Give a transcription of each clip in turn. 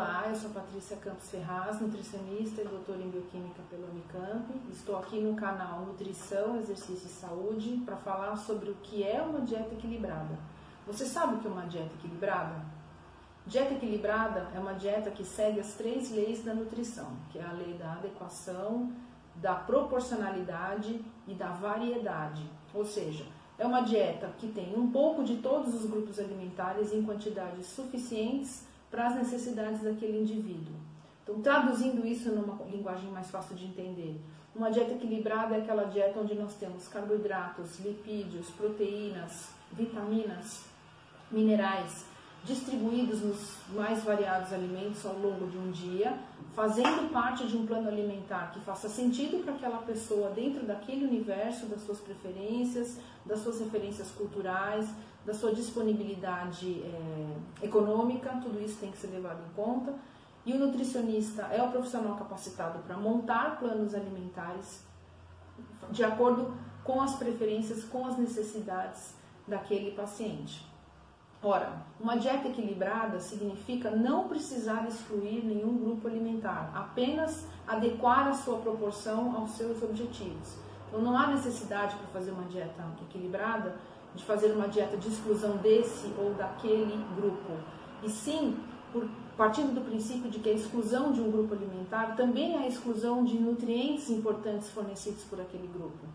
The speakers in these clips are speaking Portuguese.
Olá, eu sou Patrícia Campos Ferraz, nutricionista e doutora em bioquímica pela Unicamp. Estou aqui no canal Nutrição, Exercício e Saúde para falar sobre o que é uma dieta equilibrada. Você sabe o que é uma dieta equilibrada? Dieta equilibrada é uma dieta que segue as três leis da nutrição, que é a lei da adequação, da proporcionalidade e da variedade. Ou seja, é uma dieta que tem um pouco de todos os grupos alimentares em quantidades suficientes para as necessidades daquele indivíduo. Então, traduzindo isso numa linguagem mais fácil de entender, uma dieta equilibrada é aquela dieta onde nós temos carboidratos, lipídios, proteínas, vitaminas, minerais distribuídos nos mais variados alimentos ao longo de um dia, fazendo parte de um plano alimentar que faça sentido para aquela pessoa dentro daquele universo das suas preferências, das suas referências culturais, da sua disponibilidade é, econômica, tudo isso tem que ser levado em conta. E o nutricionista é o profissional capacitado para montar planos alimentares de acordo com as preferências, com as necessidades daquele paciente. Ora, uma dieta equilibrada significa não precisar excluir nenhum grupo alimentar, apenas adequar a sua proporção aos seus objetivos. Então, não há necessidade para fazer uma dieta equilibrada de fazer uma dieta de exclusão desse ou daquele grupo, e sim por, partindo do princípio de que a exclusão de um grupo alimentar também é a exclusão de nutrientes importantes fornecidos por aquele grupo.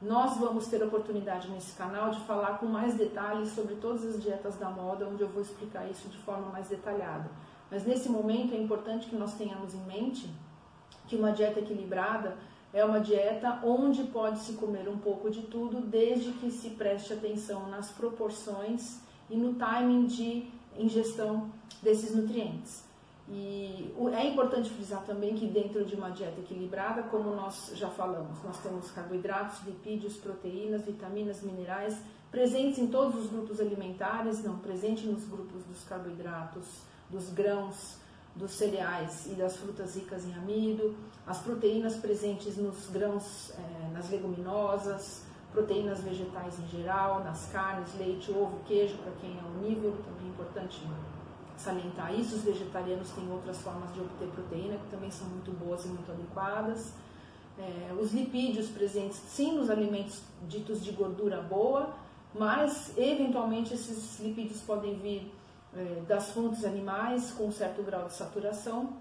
Nós vamos ter a oportunidade nesse canal de falar com mais detalhes sobre todas as dietas da moda, onde eu vou explicar isso de forma mais detalhada. Mas nesse momento é importante que nós tenhamos em mente que uma dieta equilibrada é uma dieta onde pode se comer um pouco de tudo, desde que se preste atenção nas proporções e no timing de ingestão desses nutrientes. E é importante frisar também que dentro de uma dieta equilibrada, como nós já falamos, nós temos carboidratos, lipídios, proteínas, vitaminas, minerais presentes em todos os grupos alimentares, não presente nos grupos dos carboidratos, dos grãos, dos cereais e das frutas ricas em amido, as proteínas presentes nos grãos, é, nas leguminosas, proteínas vegetais em geral, nas carnes, leite, ovo, queijo, para quem é onívoro, também é importante salientar isso. Os vegetarianos têm outras formas de obter proteína que também são muito boas e muito adequadas. É, os lipídios presentes, sim, nos alimentos ditos de gordura boa, mas eventualmente esses lipídios podem vir é, das fontes animais com um certo grau de saturação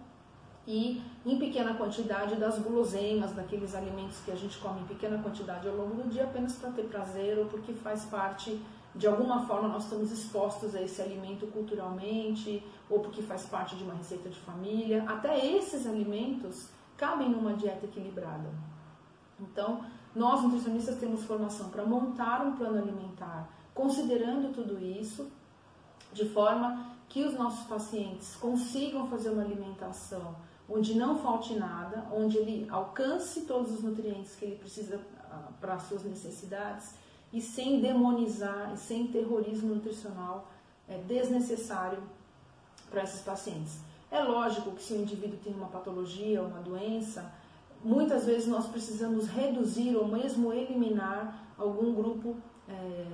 e em pequena quantidade das guloseimas, daqueles alimentos que a gente come em pequena quantidade ao longo do dia apenas para ter prazer ou porque faz parte, de alguma forma nós estamos expostos a esse alimento culturalmente ou porque faz parte de uma receita de família. Até esses alimentos cabem numa dieta equilibrada. Então, nós nutricionistas temos formação para montar um plano alimentar considerando tudo isso de forma que os nossos pacientes consigam fazer uma alimentação onde não falte nada, onde ele alcance todos os nutrientes que ele precisa ah, para as suas necessidades e sem demonizar e sem terrorismo nutricional é, desnecessário para esses pacientes. É lógico que se o indivíduo tem uma patologia, uma doença, muitas vezes nós precisamos reduzir ou mesmo eliminar algum grupo é,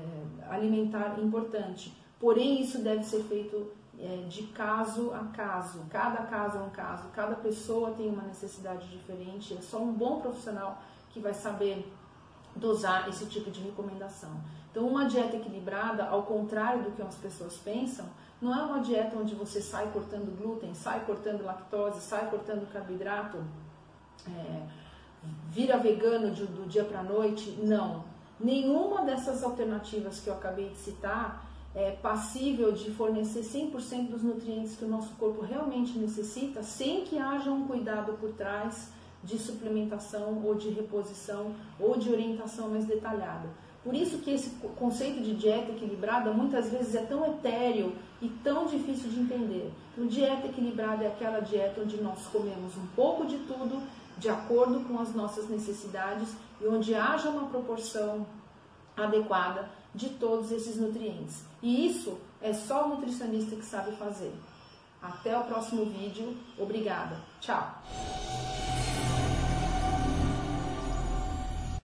alimentar importante. Porém, isso deve ser feito é, de caso a caso. Cada caso é um caso, cada pessoa tem uma necessidade diferente. É só um bom profissional que vai saber dosar esse tipo de recomendação. Então, uma dieta equilibrada, ao contrário do que as pessoas pensam, não é uma dieta onde você sai cortando glúten, sai cortando lactose, sai cortando carboidrato, é, vira vegano de, do dia para a noite. Não. Nenhuma dessas alternativas que eu acabei de citar é, passível de fornecer 100% dos nutrientes que o nosso corpo realmente necessita, sem que haja um cuidado por trás de suplementação ou de reposição ou de orientação mais detalhada. Por isso que esse conceito de dieta equilibrada muitas vezes é tão etéreo e tão difícil de entender. Então, dieta equilibrada é aquela dieta onde nós comemos um pouco de tudo, de acordo com as nossas necessidades e onde haja uma proporção adequada de todos esses nutrientes. E isso é só o nutricionista que sabe fazer. Até o próximo vídeo. Obrigada. Tchau.